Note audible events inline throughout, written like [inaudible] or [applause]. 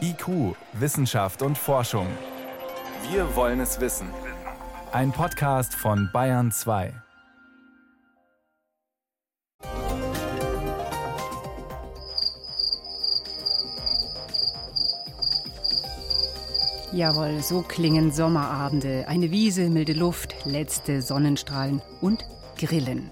IQ, Wissenschaft und Forschung. Wir wollen es wissen. Ein Podcast von Bayern 2. Jawohl, so klingen Sommerabende. Eine Wiese, milde Luft, letzte Sonnenstrahlen und Grillen.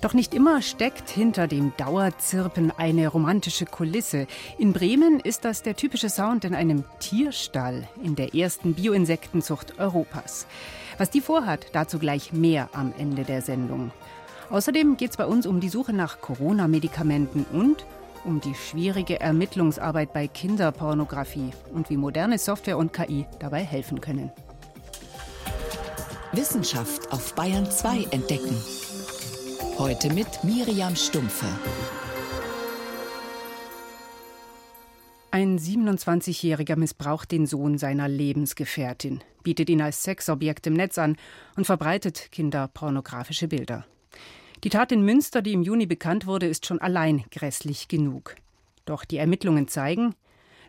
Doch nicht immer steckt hinter dem Dauerzirpen eine romantische Kulisse. In Bremen ist das der typische Sound in einem Tierstall in der ersten Bioinsektenzucht Europas. Was die vorhat, dazu gleich mehr am Ende der Sendung. Außerdem geht es bei uns um die Suche nach Corona-Medikamenten und um die schwierige Ermittlungsarbeit bei Kinderpornografie und wie moderne Software und KI dabei helfen können. Wissenschaft auf Bayern 2 entdecken. Heute mit Miriam Stumpfe. Ein 27-Jähriger missbraucht den Sohn seiner Lebensgefährtin, bietet ihn als Sexobjekt im Netz an und verbreitet kinderpornografische Bilder. Die Tat in Münster, die im Juni bekannt wurde, ist schon allein grässlich genug. Doch die Ermittlungen zeigen,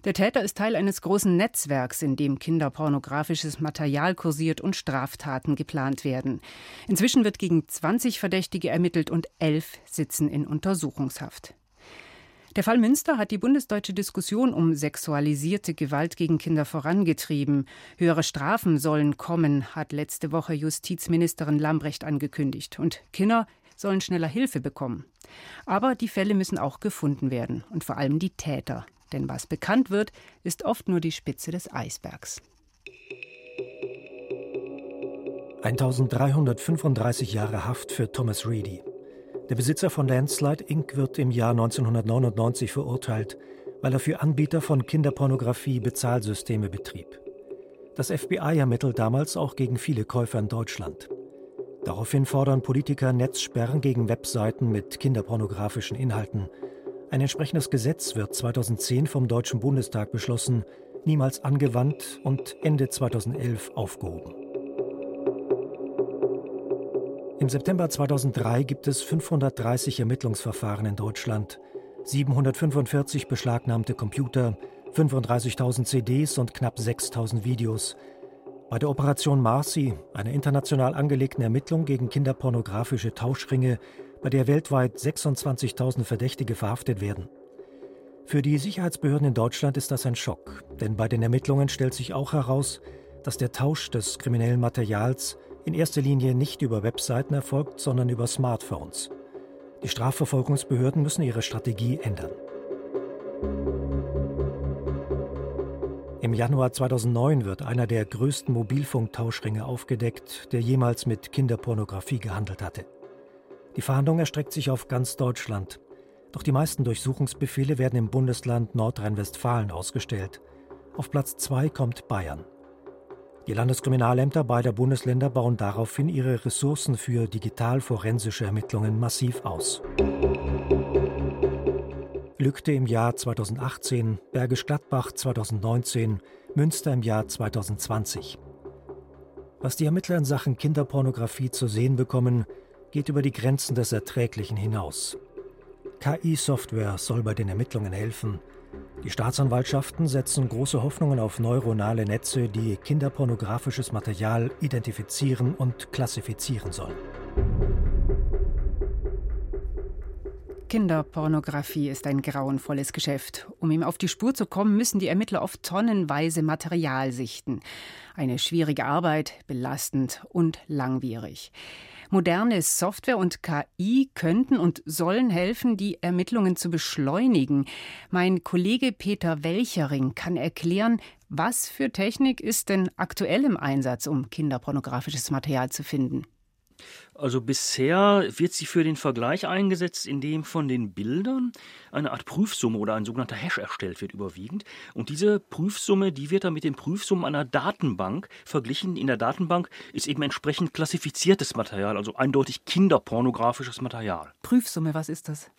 der Täter ist Teil eines großen Netzwerks, in dem kinderpornografisches Material kursiert und Straftaten geplant werden. Inzwischen wird gegen 20 Verdächtige ermittelt und elf sitzen in Untersuchungshaft. Der Fall Münster hat die bundesdeutsche Diskussion um sexualisierte Gewalt gegen Kinder vorangetrieben. Höhere Strafen sollen kommen, hat letzte Woche Justizministerin Lambrecht angekündigt. Und Kinder sollen schneller Hilfe bekommen. Aber die Fälle müssen auch gefunden werden und vor allem die Täter. Denn was bekannt wird, ist oft nur die Spitze des Eisbergs. 1335 Jahre Haft für Thomas Reedy. Der Besitzer von Landslide Inc. wird im Jahr 1999 verurteilt, weil er für Anbieter von Kinderpornografie Bezahlsysteme betrieb. Das FBI ermittelt damals auch gegen viele Käufer in Deutschland. Daraufhin fordern Politiker Netzsperren gegen Webseiten mit kinderpornografischen Inhalten. Ein entsprechendes Gesetz wird 2010 vom Deutschen Bundestag beschlossen, niemals angewandt und Ende 2011 aufgehoben. Im September 2003 gibt es 530 Ermittlungsverfahren in Deutschland, 745 beschlagnahmte Computer, 35.000 CDs und knapp 6.000 Videos – bei der Operation Marcy, einer international angelegten Ermittlung gegen kinderpornografische Tauschringe, bei der weltweit 26.000 Verdächtige verhaftet werden. Für die Sicherheitsbehörden in Deutschland ist das ein Schock, denn bei den Ermittlungen stellt sich auch heraus, dass der Tausch des kriminellen Materials in erster Linie nicht über Webseiten erfolgt, sondern über Smartphones. Die Strafverfolgungsbehörden müssen ihre Strategie ändern. Im Januar 2009 wird einer der größten Mobilfunktauschringe aufgedeckt, der jemals mit Kinderpornografie gehandelt hatte. Die Fahndung erstreckt sich auf ganz Deutschland. Doch die meisten Durchsuchungsbefehle werden im Bundesland Nordrhein-Westfalen ausgestellt. Auf Platz 2 kommt Bayern. Die Landeskriminalämter beider Bundesländer bauen daraufhin ihre Ressourcen für digital-forensische Ermittlungen massiv aus. Lückte im Jahr 2018, Bergisch Gladbach 2019, Münster im Jahr 2020. Was die Ermittler in Sachen Kinderpornografie zu sehen bekommen, geht über die Grenzen des Erträglichen hinaus. KI-Software soll bei den Ermittlungen helfen. Die Staatsanwaltschaften setzen große Hoffnungen auf neuronale Netze, die kinderpornografisches Material identifizieren und klassifizieren sollen. Kinderpornografie ist ein grauenvolles Geschäft. Um ihm auf die Spur zu kommen, müssen die Ermittler oft tonnenweise Material sichten. Eine schwierige Arbeit, belastend und langwierig. Moderne Software und KI könnten und sollen helfen, die Ermittlungen zu beschleunigen. Mein Kollege Peter Welchering kann erklären, was für Technik ist denn aktuell im Einsatz, um kinderpornografisches Material zu finden. Also bisher wird sie für den Vergleich eingesetzt, indem von den Bildern eine Art Prüfsumme oder ein sogenannter Hash erstellt wird überwiegend. Und diese Prüfsumme, die wird dann mit den Prüfsummen einer Datenbank verglichen. In der Datenbank ist eben entsprechend klassifiziertes Material, also eindeutig kinderpornografisches Material. Prüfsumme, was ist das?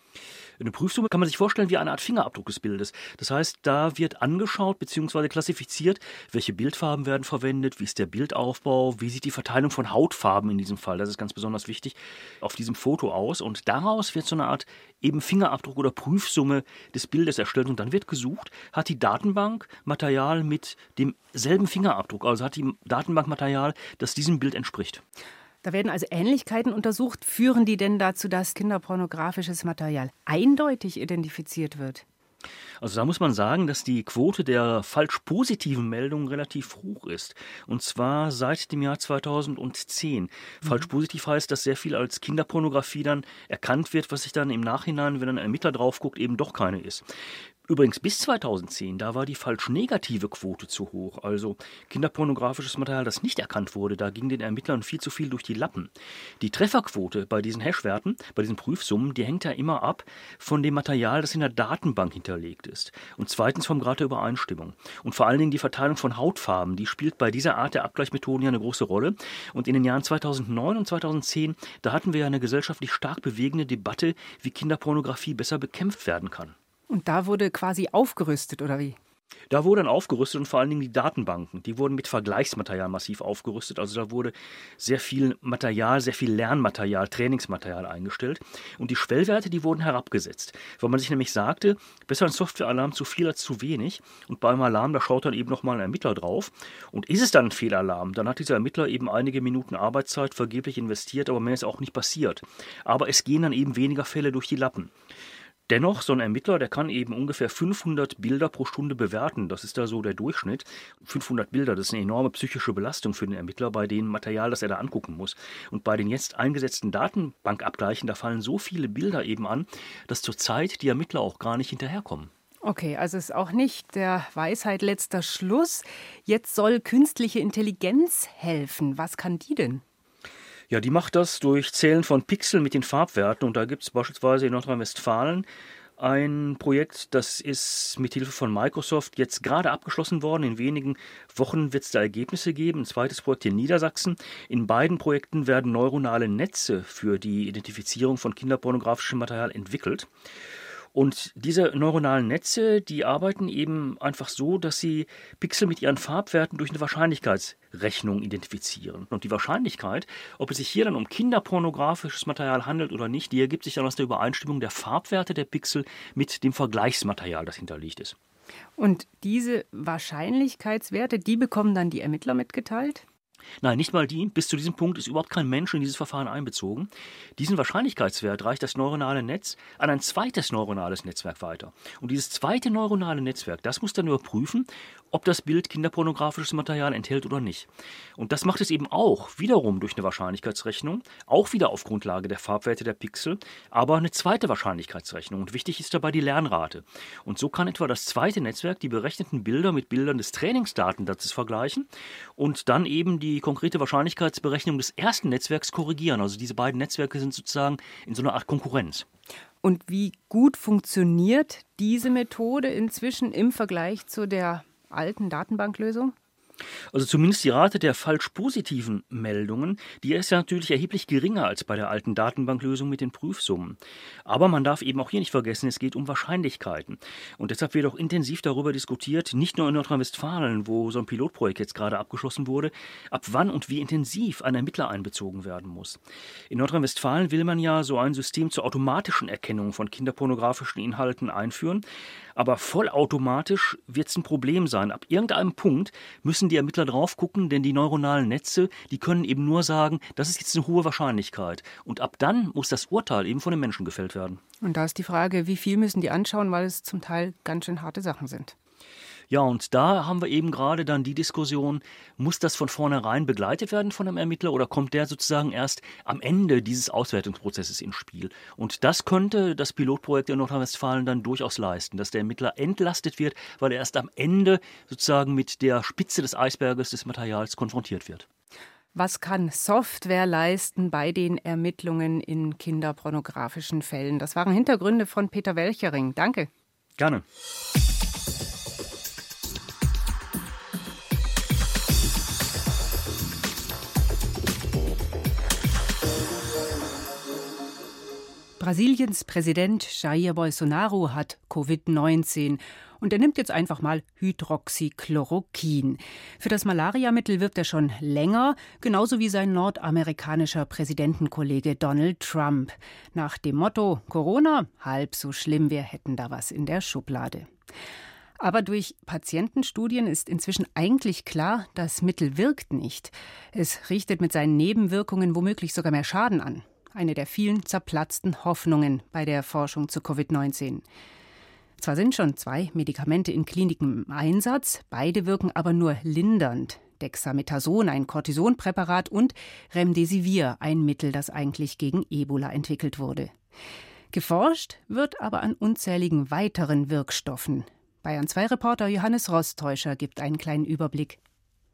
Eine Prüfsumme kann man sich vorstellen wie eine Art Fingerabdruck des Bildes. Das heißt, da wird angeschaut bzw. klassifiziert, welche Bildfarben werden verwendet, wie ist der Bildaufbau, wie sieht die Verteilung von Hautfarben in diesem Fall, das ist ganz besonders wichtig, auf diesem Foto aus. Und daraus wird so eine Art eben Fingerabdruck oder Prüfsumme des Bildes erstellt. Und dann wird gesucht, hat die Datenbank Material mit demselben Fingerabdruck, also hat die Datenbank Material, das diesem Bild entspricht. Da werden also Ähnlichkeiten untersucht. Führen die denn dazu, dass kinderpornografisches Material eindeutig identifiziert wird? Also da muss man sagen, dass die Quote der falsch positiven Meldungen relativ hoch ist. Und zwar seit dem Jahr 2010. Mhm. Falsch positiv heißt, dass sehr viel als Kinderpornografie dann erkannt wird, was sich dann im Nachhinein, wenn ein Ermittler drauf guckt, eben doch keine ist. Übrigens bis 2010, da war die falsch negative Quote zu hoch. Also kinderpornografisches Material, das nicht erkannt wurde, da ging den Ermittlern viel zu viel durch die Lappen. Die Trefferquote bei diesen Hashwerten, bei diesen Prüfsummen, die hängt ja immer ab von dem Material, das in der Datenbank hinterlegt ist. Und zweitens vom Grad der Übereinstimmung. Und vor allen Dingen die Verteilung von Hautfarben, die spielt bei dieser Art der Abgleichsmethoden ja eine große Rolle. Und in den Jahren 2009 und 2010, da hatten wir ja eine gesellschaftlich stark bewegende Debatte, wie Kinderpornografie besser bekämpft werden kann. Und da wurde quasi aufgerüstet, oder wie? Da wurde dann aufgerüstet und vor allen Dingen die Datenbanken, die wurden mit Vergleichsmaterial massiv aufgerüstet. Also da wurde sehr viel Material, sehr viel Lernmaterial, Trainingsmaterial eingestellt. Und die Schwellwerte, die wurden herabgesetzt. Weil man sich nämlich sagte, besser ein Softwarealarm zu viel als zu wenig. Und beim Alarm, da schaut dann eben nochmal ein Ermittler drauf. Und ist es dann ein Fehlalarm, dann hat dieser Ermittler eben einige Minuten Arbeitszeit vergeblich investiert, aber mehr ist auch nicht passiert. Aber es gehen dann eben weniger Fälle durch die Lappen. Dennoch, so ein Ermittler, der kann eben ungefähr 500 Bilder pro Stunde bewerten. Das ist da so der Durchschnitt. 500 Bilder, das ist eine enorme psychische Belastung für den Ermittler bei dem Material, das er da angucken muss. Und bei den jetzt eingesetzten Datenbankabgleichen, da fallen so viele Bilder eben an, dass zurzeit die Ermittler auch gar nicht hinterherkommen. Okay, also ist auch nicht der Weisheit letzter Schluss. Jetzt soll künstliche Intelligenz helfen. Was kann die denn? Ja, die macht das durch Zählen von Pixeln mit den Farbwerten. Und da gibt es beispielsweise in Nordrhein-Westfalen ein Projekt, das ist mit Hilfe von Microsoft jetzt gerade abgeschlossen worden. In wenigen Wochen wird es da Ergebnisse geben. Ein zweites Projekt in Niedersachsen. In beiden Projekten werden neuronale Netze für die Identifizierung von kinderpornografischem Material entwickelt. Und diese neuronalen Netze, die arbeiten eben einfach so, dass sie Pixel mit ihren Farbwerten durch eine Wahrscheinlichkeitsrechnung identifizieren. Und die Wahrscheinlichkeit, ob es sich hier dann um kinderpornografisches Material handelt oder nicht, die ergibt sich dann aus der Übereinstimmung der Farbwerte der Pixel mit dem Vergleichsmaterial, das hinterlegt ist. Und diese Wahrscheinlichkeitswerte, die bekommen dann die Ermittler mitgeteilt? Nein, nicht mal die. Bis zu diesem Punkt ist überhaupt kein Mensch in dieses Verfahren einbezogen. Diesen Wahrscheinlichkeitswert reicht das neuronale Netz an ein zweites neuronales Netzwerk weiter. Und dieses zweite neuronale Netzwerk, das muss dann überprüfen, ob das Bild kinderpornografisches Material enthält oder nicht. Und das macht es eben auch wiederum durch eine Wahrscheinlichkeitsrechnung, auch wieder auf Grundlage der Farbwerte der Pixel, aber eine zweite Wahrscheinlichkeitsrechnung. Und wichtig ist dabei die Lernrate. Und so kann etwa das zweite Netzwerk die berechneten Bilder mit Bildern des Trainingsdatensatzes vergleichen und dann eben die konkrete Wahrscheinlichkeitsberechnung des ersten Netzwerks korrigieren. Also diese beiden Netzwerke sind sozusagen in so einer Art Konkurrenz. Und wie gut funktioniert diese Methode inzwischen im Vergleich zu der alten Datenbanklösung? Also zumindest die Rate der falsch positiven Meldungen, die ist ja natürlich erheblich geringer als bei der alten Datenbanklösung mit den Prüfsummen. Aber man darf eben auch hier nicht vergessen, es geht um Wahrscheinlichkeiten. Und deshalb wird auch intensiv darüber diskutiert, nicht nur in Nordrhein-Westfalen, wo so ein Pilotprojekt jetzt gerade abgeschlossen wurde, ab wann und wie intensiv ein Ermittler einbezogen werden muss. In Nordrhein-Westfalen will man ja so ein System zur automatischen Erkennung von kinderpornografischen Inhalten einführen. Aber vollautomatisch wird es ein Problem sein. Ab irgendeinem Punkt müssen die Ermittler drauf gucken, denn die neuronalen Netze, die können eben nur sagen, das ist jetzt eine hohe Wahrscheinlichkeit. Und ab dann muss das Urteil eben von den Menschen gefällt werden. Und da ist die Frage, wie viel müssen die anschauen, weil es zum Teil ganz schön harte Sachen sind. Ja, und da haben wir eben gerade dann die Diskussion, muss das von vornherein begleitet werden von einem Ermittler oder kommt der sozusagen erst am Ende dieses Auswertungsprozesses ins Spiel? Und das könnte das Pilotprojekt in Nordrhein-Westfalen dann durchaus leisten, dass der Ermittler entlastet wird, weil er erst am Ende sozusagen mit der Spitze des Eisberges des Materials konfrontiert wird. Was kann Software leisten bei den Ermittlungen in kinderpornografischen Fällen? Das waren Hintergründe von Peter Welchering. Danke. Gerne. Brasiliens Präsident Jair Bolsonaro hat Covid-19 und er nimmt jetzt einfach mal Hydroxychloroquin. Für das Malariamittel wirbt er schon länger, genauso wie sein nordamerikanischer Präsidentenkollege Donald Trump. Nach dem Motto Corona, halb so schlimm, wir hätten da was in der Schublade. Aber durch Patientenstudien ist inzwischen eigentlich klar, das Mittel wirkt nicht. Es richtet mit seinen Nebenwirkungen womöglich sogar mehr Schaden an eine der vielen zerplatzten Hoffnungen bei der Forschung zu Covid-19. Zwar sind schon zwei Medikamente in Kliniken im Einsatz, beide wirken aber nur lindernd. Dexamethason, ein Cortisonpräparat, und Remdesivir, ein Mittel, das eigentlich gegen Ebola entwickelt wurde. Geforscht wird aber an unzähligen weiteren Wirkstoffen. Bayern 2 Reporter Johannes Rostäuscher gibt einen kleinen Überblick.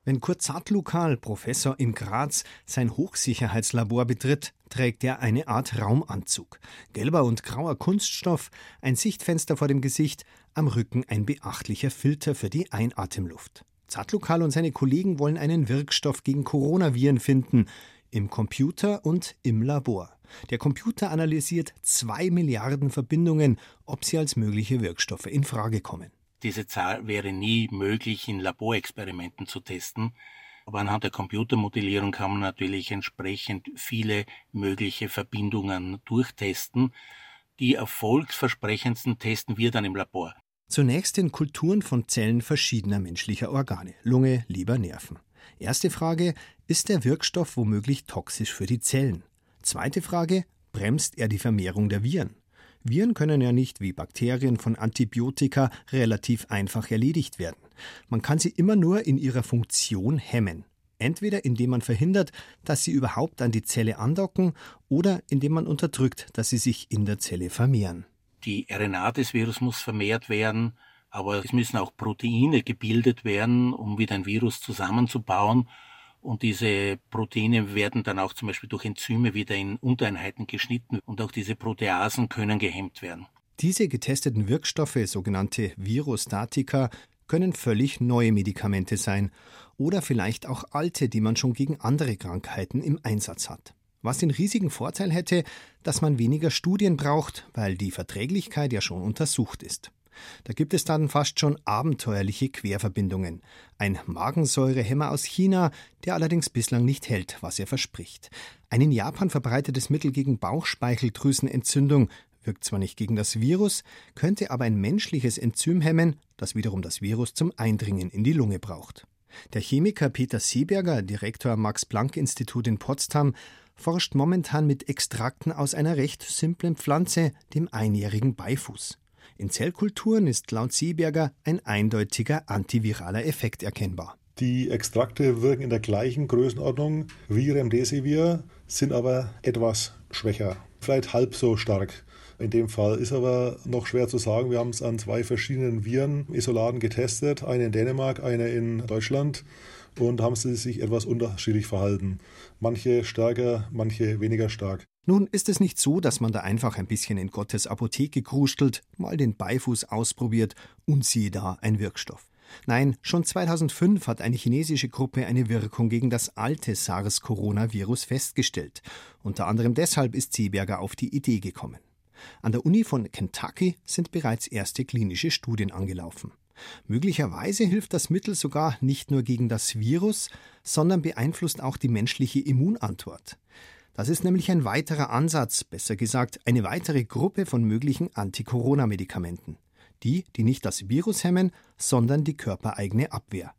Wenn Kurt Zartlukal, Professor in Graz, sein Hochsicherheitslabor betritt, trägt er eine Art Raumanzug. Gelber und grauer Kunststoff, ein Sichtfenster vor dem Gesicht, am Rücken ein beachtlicher Filter für die Einatemluft. Zartlukal und seine Kollegen wollen einen Wirkstoff gegen Coronaviren finden, im Computer und im Labor. Der Computer analysiert zwei Milliarden Verbindungen, ob sie als mögliche Wirkstoffe in Frage kommen. Diese Zahl wäre nie möglich in Laborexperimenten zu testen. Aber anhand der Computermodellierung kann man natürlich entsprechend viele mögliche Verbindungen durchtesten. Die erfolgsversprechendsten testen wir dann im Labor. Zunächst in Kulturen von Zellen verschiedener menschlicher Organe, Lunge, Leber, Nerven. Erste Frage, ist der Wirkstoff womöglich toxisch für die Zellen? Zweite Frage, bremst er die Vermehrung der Viren? Viren können ja nicht wie Bakterien von Antibiotika relativ einfach erledigt werden. Man kann sie immer nur in ihrer Funktion hemmen. Entweder indem man verhindert, dass sie überhaupt an die Zelle andocken oder indem man unterdrückt, dass sie sich in der Zelle vermehren. Die RNA des Virus muss vermehrt werden, aber es müssen auch Proteine gebildet werden, um wieder ein Virus zusammenzubauen. Und diese Proteine werden dann auch zum Beispiel durch Enzyme wieder in Untereinheiten geschnitten und auch diese Proteasen können gehemmt werden. Diese getesteten Wirkstoffe, sogenannte Virostatika, können völlig neue Medikamente sein oder vielleicht auch alte, die man schon gegen andere Krankheiten im Einsatz hat. Was den riesigen Vorteil hätte, dass man weniger Studien braucht, weil die Verträglichkeit ja schon untersucht ist. Da gibt es dann fast schon abenteuerliche Querverbindungen. Ein Magensäurehemmer aus China, der allerdings bislang nicht hält, was er verspricht. Ein in Japan verbreitetes Mittel gegen Bauchspeicheldrüsenentzündung wirkt zwar nicht gegen das Virus, könnte aber ein menschliches Enzym hemmen, das wiederum das Virus zum Eindringen in die Lunge braucht. Der Chemiker Peter Seeberger, Direktor am Max-Planck-Institut in Potsdam, forscht momentan mit Extrakten aus einer recht simplen Pflanze, dem einjährigen Beifuß. In Zellkulturen ist laut Seeberger ein eindeutiger antiviraler Effekt erkennbar. Die Extrakte wirken in der gleichen Größenordnung wie Remdesivir, sind aber etwas schwächer, vielleicht halb so stark. In dem Fall ist aber noch schwer zu sagen. Wir haben es an zwei verschiedenen Viren-Isolaten getestet, eine in Dänemark, eine in Deutschland und haben sie sich etwas unterschiedlich verhalten. Manche stärker, manche weniger stark. Nun ist es nicht so, dass man da einfach ein bisschen in Gottes Apotheke krustelt, mal den Beifuß ausprobiert und siehe da ein Wirkstoff. Nein, schon 2005 hat eine chinesische Gruppe eine Wirkung gegen das alte SARS-Coronavirus festgestellt. Unter anderem deshalb ist Seeberger auf die Idee gekommen. An der Uni von Kentucky sind bereits erste klinische Studien angelaufen. Möglicherweise hilft das Mittel sogar nicht nur gegen das Virus, sondern beeinflusst auch die menschliche Immunantwort. Das ist nämlich ein weiterer Ansatz, besser gesagt eine weitere Gruppe von möglichen Anti-Corona-Medikamenten. Die, die nicht das Virus hemmen, sondern die körpereigene Abwehr.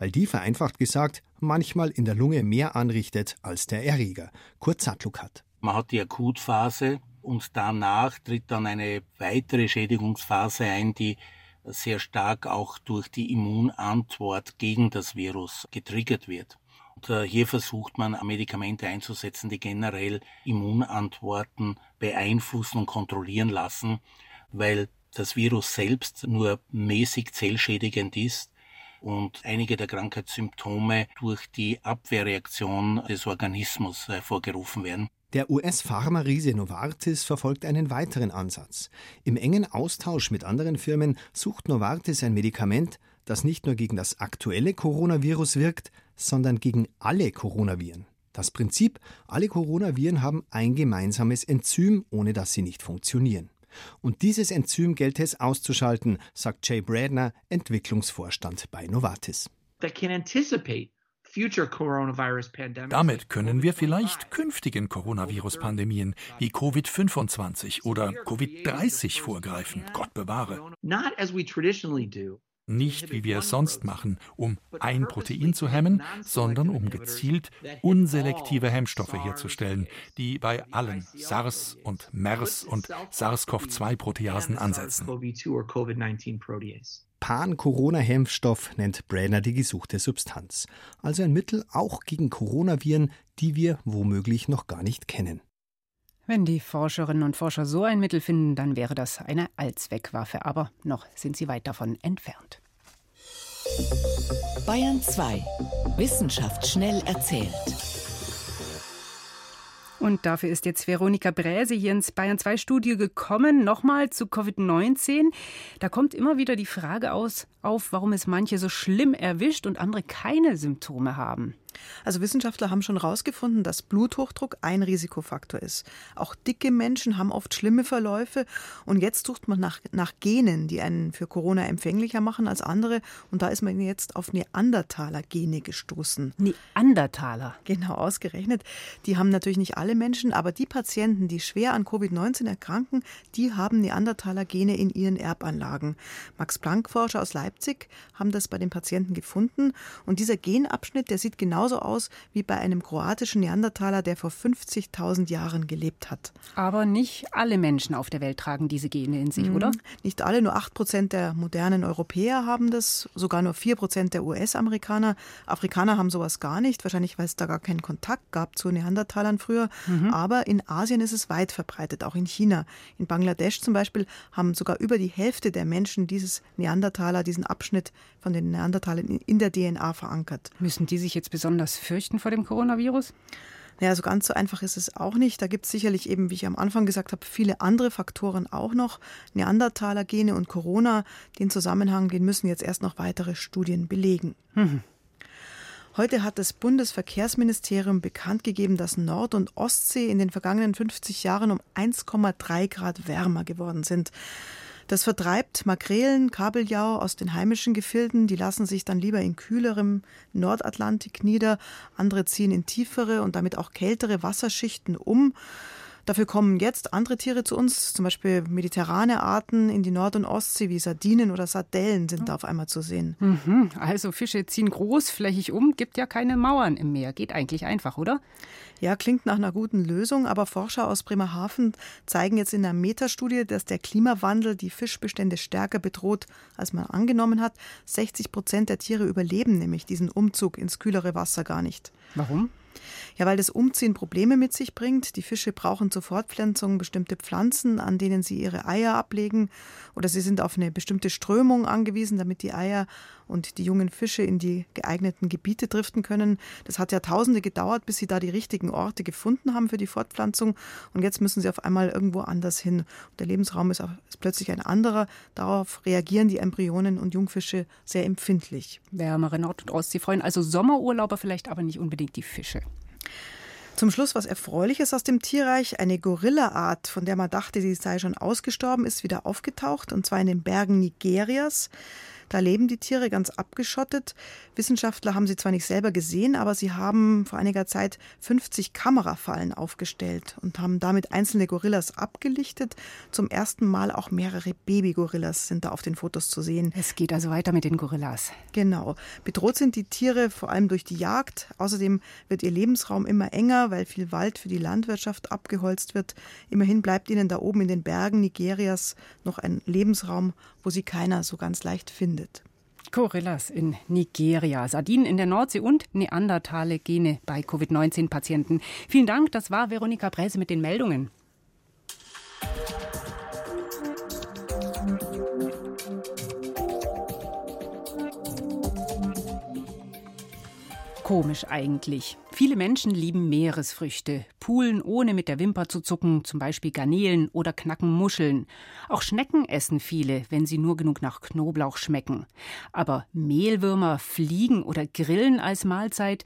Weil die, vereinfacht gesagt, manchmal in der Lunge mehr anrichtet als der Erreger. Sattluk hat. Man hat die Akutphase und danach tritt dann eine weitere Schädigungsphase ein, die sehr stark auch durch die Immunantwort gegen das Virus getriggert wird. Und hier versucht man Medikamente einzusetzen, die generell Immunantworten beeinflussen und kontrollieren lassen, weil das Virus selbst nur mäßig zellschädigend ist und einige der Krankheitssymptome durch die Abwehrreaktion des Organismus hervorgerufen werden. Der US-Pharma-Riese Novartis verfolgt einen weiteren Ansatz. Im engen Austausch mit anderen Firmen sucht Novartis ein Medikament, das nicht nur gegen das aktuelle Coronavirus wirkt, sondern gegen alle Coronaviren. Das Prinzip, alle Coronaviren haben ein gemeinsames Enzym, ohne dass sie nicht funktionieren. Und dieses Enzym gelte es auszuschalten, sagt Jay Bradner, Entwicklungsvorstand bei Novartis. Damit können wir vielleicht künftigen Coronavirus-Pandemien wie Covid-25 oder Covid-30 vorgreifen. Gott bewahre. Nicht wie wir es sonst machen, um ein Protein zu hemmen, sondern um gezielt unselektive Hemmstoffe herzustellen, die bei allen SARS und MERS und SARS-CoV-2-Proteasen ansetzen. Pan-Corona-Hemmstoff nennt Brenner die gesuchte Substanz. Also ein Mittel auch gegen Coronaviren, die wir womöglich noch gar nicht kennen. Wenn die Forscherinnen und Forscher so ein Mittel finden, dann wäre das eine Allzweckwaffe. Aber noch sind sie weit davon entfernt. Bayern 2. Wissenschaft schnell erzählt. Und dafür ist jetzt Veronika Bräse hier ins Bayern 2 Studio gekommen. Nochmal zu Covid-19. Da kommt immer wieder die Frage aus, auf, warum es manche so schlimm erwischt und andere keine Symptome haben. Also Wissenschaftler haben schon herausgefunden, dass Bluthochdruck ein Risikofaktor ist. Auch dicke Menschen haben oft schlimme Verläufe und jetzt sucht man nach, nach Genen, die einen für Corona empfänglicher machen als andere und da ist man jetzt auf Neandertaler-Gene gestoßen. Neandertaler? Genau, ausgerechnet. Die haben natürlich nicht alle Menschen, aber die Patienten, die schwer an Covid-19 erkranken, die haben Neandertaler-Gene in ihren Erbanlagen. Max-Planck-Forscher aus Leipzig haben das bei den Patienten gefunden und dieser Genabschnitt, der sieht genau genauso aus wie bei einem kroatischen Neandertaler, der vor 50.000 Jahren gelebt hat. Aber nicht alle Menschen auf der Welt tragen diese Gene in sich, mhm. oder? Nicht alle, nur 8 Prozent der modernen Europäer haben das, sogar nur 4 Prozent der US-Amerikaner. Afrikaner haben sowas gar nicht, wahrscheinlich weil es da gar keinen Kontakt gab zu Neandertalern früher. Mhm. Aber in Asien ist es weit verbreitet, auch in China. In Bangladesch zum Beispiel haben sogar über die Hälfte der Menschen dieses Neandertaler, diesen Abschnitt von den Neandertalern in der DNA verankert. Müssen die sich jetzt besonders besonders fürchten vor dem Coronavirus? Naja, so ganz so einfach ist es auch nicht. Da gibt es sicherlich eben, wie ich am Anfang gesagt habe, viele andere Faktoren auch noch. Neandertaler-Gene und Corona, den Zusammenhang, den müssen jetzt erst noch weitere Studien belegen. Mhm. Heute hat das Bundesverkehrsministerium bekannt gegeben, dass Nord- und Ostsee in den vergangenen 50 Jahren um 1,3 Grad wärmer geworden sind. Das vertreibt Makrelen, Kabeljau aus den heimischen Gefilden. Die lassen sich dann lieber in kühlerem Nordatlantik nieder. Andere ziehen in tiefere und damit auch kältere Wasserschichten um. Dafür kommen jetzt andere Tiere zu uns, zum Beispiel mediterrane Arten in die Nord- und Ostsee wie Sardinen oder Sardellen sind da auf einmal zu sehen. Mhm. Also Fische ziehen großflächig um, gibt ja keine Mauern im Meer. Geht eigentlich einfach, oder? Ja, klingt nach einer guten Lösung, aber Forscher aus Bremerhaven zeigen jetzt in einer Metastudie, dass der Klimawandel die Fischbestände stärker bedroht, als man angenommen hat. 60 Prozent der Tiere überleben nämlich diesen Umzug ins kühlere Wasser gar nicht. Warum? Ja, weil das Umziehen Probleme mit sich bringt. Die Fische brauchen zur Fortpflanzung bestimmte Pflanzen, an denen sie ihre Eier ablegen. Oder sie sind auf eine bestimmte Strömung angewiesen, damit die Eier und die jungen Fische in die geeigneten Gebiete driften können. Das hat Jahrtausende gedauert, bis sie da die richtigen Orte gefunden haben für die Fortpflanzung. Und jetzt müssen sie auf einmal irgendwo anders hin. Und der Lebensraum ist, ist plötzlich ein anderer. Darauf reagieren die Embryonen und Jungfische sehr empfindlich. Wärmere Nord- und Ostsee freuen also Sommerurlauber vielleicht, aber nicht unbedingt die Fische. Zum Schluss was Erfreuliches aus dem Tierreich. Eine Gorillaart, von der man dachte, sie sei schon ausgestorben, ist wieder aufgetaucht, und zwar in den Bergen Nigerias. Da leben die Tiere ganz abgeschottet. Wissenschaftler haben sie zwar nicht selber gesehen, aber sie haben vor einiger Zeit 50 Kamerafallen aufgestellt und haben damit einzelne Gorillas abgelichtet. Zum ersten Mal auch mehrere Babygorillas sind da auf den Fotos zu sehen. Es geht also weiter mit den Gorillas. Genau. Bedroht sind die Tiere vor allem durch die Jagd. Außerdem wird ihr Lebensraum immer enger, weil viel Wald für die Landwirtschaft abgeholzt wird. Immerhin bleibt ihnen da oben in den Bergen Nigerias noch ein Lebensraum, wo sie keiner so ganz leicht findet. Gorillas in Nigeria, Sardinen in der Nordsee und Neandertale Gene bei Covid-19-Patienten. Vielen Dank, das war Veronika Bräse mit den Meldungen. Komisch eigentlich. Viele Menschen lieben Meeresfrüchte, Poolen ohne mit der Wimper zu zucken, zum Beispiel Garnelen oder knacken Muscheln. Auch Schnecken essen viele, wenn sie nur genug nach Knoblauch schmecken. Aber Mehlwürmer, Fliegen oder Grillen als Mahlzeit,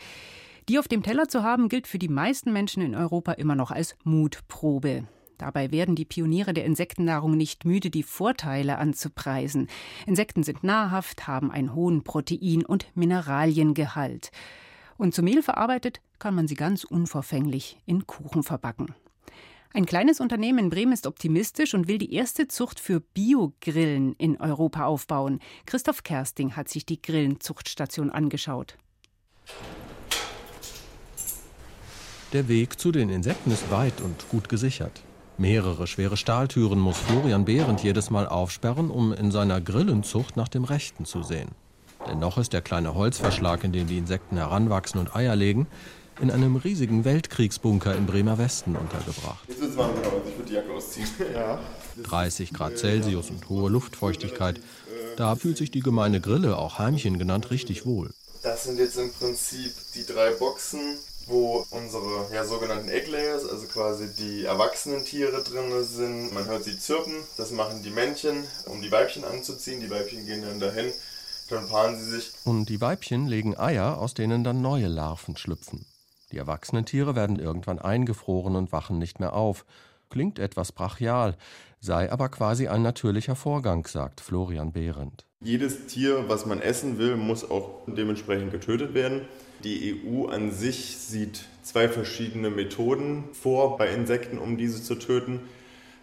Die auf dem Teller zu haben, gilt für die meisten Menschen in Europa immer noch als Mutprobe. Dabei werden die Pioniere der Insektennahrung nicht müde, die Vorteile anzupreisen. Insekten sind nahrhaft, haben einen hohen Protein- und Mineraliengehalt. Und zu Mehl verarbeitet kann man sie ganz unverfänglich in Kuchen verbacken. Ein kleines Unternehmen in Bremen ist optimistisch und will die erste Zucht für Biogrillen in Europa aufbauen. Christoph Kersting hat sich die Grillenzuchtstation angeschaut. Der Weg zu den Insekten ist weit und gut gesichert. Mehrere schwere Stahltüren muss Florian Behrendt jedes Mal aufsperren, um in seiner Grillenzucht nach dem Rechten zu sehen. Denn noch ist der kleine Holzverschlag, in dem die Insekten heranwachsen und Eier legen, in einem riesigen Weltkriegsbunker im Bremer Westen untergebracht. Jetzt wird's warm, genau. Ich würde die Jacke ausziehen. [laughs] Ja. 30 Grad Celsius und hohe Luftfeuchtigkeit. Da fühlt sich die gemeine Grille, auch Heimchen genannt, richtig wohl. Das sind jetzt im Prinzip die drei Boxen wo unsere ja, sogenannten Egglayers, also quasi die erwachsenen Tiere drin sind. Man hört sie zirpen, das machen die Männchen, um die Weibchen anzuziehen. Die Weibchen gehen dann dahin, dann paaren sie sich. Und die Weibchen legen Eier, aus denen dann neue Larven schlüpfen. Die erwachsenen Tiere werden irgendwann eingefroren und wachen nicht mehr auf. Klingt etwas brachial, sei aber quasi ein natürlicher Vorgang, sagt Florian Behrendt. Jedes Tier, was man essen will, muss auch dementsprechend getötet werden. Die EU an sich sieht zwei verschiedene Methoden vor bei Insekten, um diese zu töten.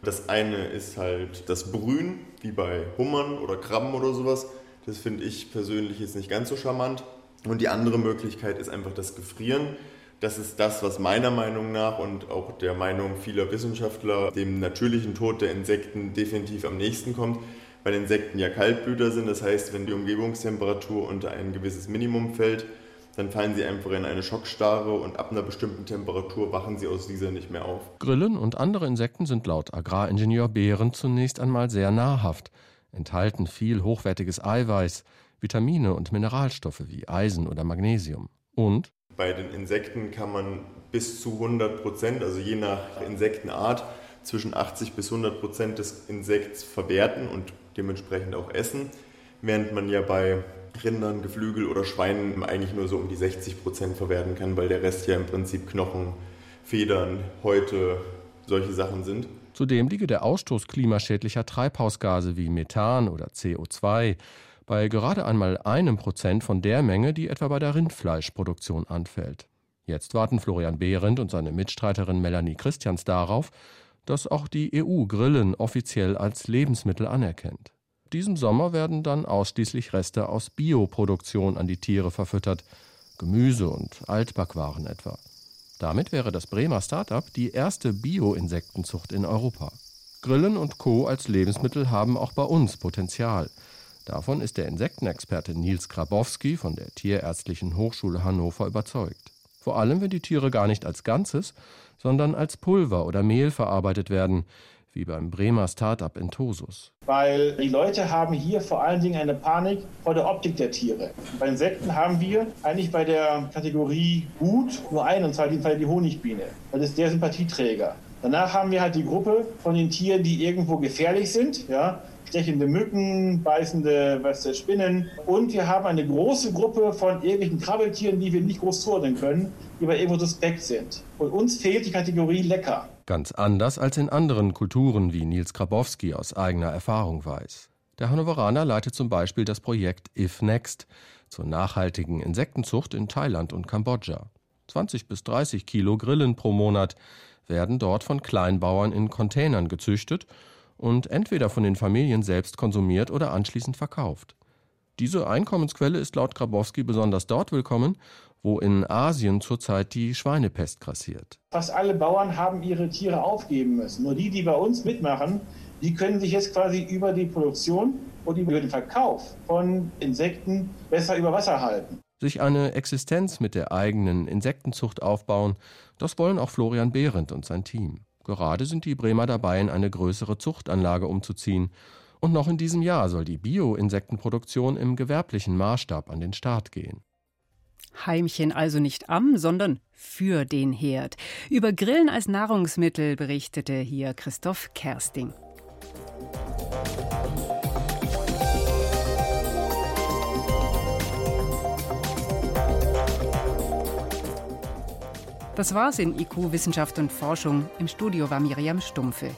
Das eine ist halt das Brühen, wie bei Hummern oder Krabben oder sowas. Das finde ich persönlich jetzt nicht ganz so charmant. Und die andere Möglichkeit ist einfach das Gefrieren. Das ist das, was meiner Meinung nach und auch der Meinung vieler Wissenschaftler dem natürlichen Tod der Insekten definitiv am nächsten kommt, weil Insekten ja Kaltblüter sind. Das heißt, wenn die Umgebungstemperatur unter ein gewisses Minimum fällt, dann fallen sie einfach in eine Schockstarre und ab einer bestimmten Temperatur wachen sie aus dieser nicht mehr auf. Grillen und andere Insekten sind laut Agraringenieur Behren zunächst einmal sehr nahrhaft, enthalten viel hochwertiges Eiweiß, Vitamine und Mineralstoffe wie Eisen oder Magnesium. Und bei den Insekten kann man bis zu 100 Prozent, also je nach Insektenart, zwischen 80 bis 100 Prozent des Insekts verwerten und dementsprechend auch essen, während man ja bei Rindern, Geflügel oder Schweinen eigentlich nur so um die 60 Prozent verwerten kann, weil der Rest ja im Prinzip Knochen, Federn, Häute, solche Sachen sind. Zudem liege der Ausstoß klimaschädlicher Treibhausgase wie Methan oder CO2 bei gerade einmal einem Prozent von der Menge, die etwa bei der Rindfleischproduktion anfällt. Jetzt warten Florian Behrendt und seine Mitstreiterin Melanie Christians darauf, dass auch die EU Grillen offiziell als Lebensmittel anerkennt diesem Sommer werden dann ausschließlich Reste aus Bioproduktion an die Tiere verfüttert, Gemüse und Altbackwaren etwa. Damit wäre das Bremer Start-up die erste Bio-Insektenzucht in Europa. Grillen und Co. als Lebensmittel haben auch bei uns Potenzial. Davon ist der Insektenexperte Nils Grabowski von der Tierärztlichen Hochschule Hannover überzeugt. Vor allem, wenn die Tiere gar nicht als Ganzes, sondern als Pulver oder Mehl verarbeitet werden, wie beim Bremer Start-up Entosus. Weil die Leute haben hier vor allen Dingen eine Panik vor der Optik der Tiere. Bei Insekten haben wir eigentlich bei der Kategorie gut nur einen, und zwar die, die Honigbiene. Das ist der Sympathieträger. Danach haben wir halt die Gruppe von den Tieren, die irgendwo gefährlich sind. Ja? stechende Mücken, beißende weißt du, Spinnen. Und wir haben eine große Gruppe von irgendwelchen Krabbeltieren, die wir nicht groß zuordnen können, die aber irgendwo suspekt sind. Und uns fehlt die Kategorie lecker. Ganz anders als in anderen Kulturen, wie Nils Grabowski aus eigener Erfahrung weiß. Der Hannoveraner leitet zum Beispiel das Projekt If Next zur nachhaltigen Insektenzucht in Thailand und Kambodscha. 20 bis 30 Kilo Grillen pro Monat werden dort von Kleinbauern in Containern gezüchtet und entweder von den Familien selbst konsumiert oder anschließend verkauft. Diese Einkommensquelle ist laut Grabowski besonders dort willkommen, wo in Asien zurzeit die Schweinepest grassiert. Fast alle Bauern haben ihre Tiere aufgeben müssen. Nur die, die bei uns mitmachen, die können sich jetzt quasi über die Produktion und über den Verkauf von Insekten besser über Wasser halten. Sich eine Existenz mit der eigenen Insektenzucht aufbauen, das wollen auch Florian Behrendt und sein Team. Gerade sind die Bremer dabei, in eine größere Zuchtanlage umzuziehen. Und noch in diesem Jahr soll die Bio-Insektenproduktion im gewerblichen Maßstab an den Start gehen. Heimchen also nicht am, sondern für den Herd. Über Grillen als Nahrungsmittel berichtete hier Christoph Kersting. Das war's in IQ Wissenschaft und Forschung. Im Studio war Miriam Stumpfe.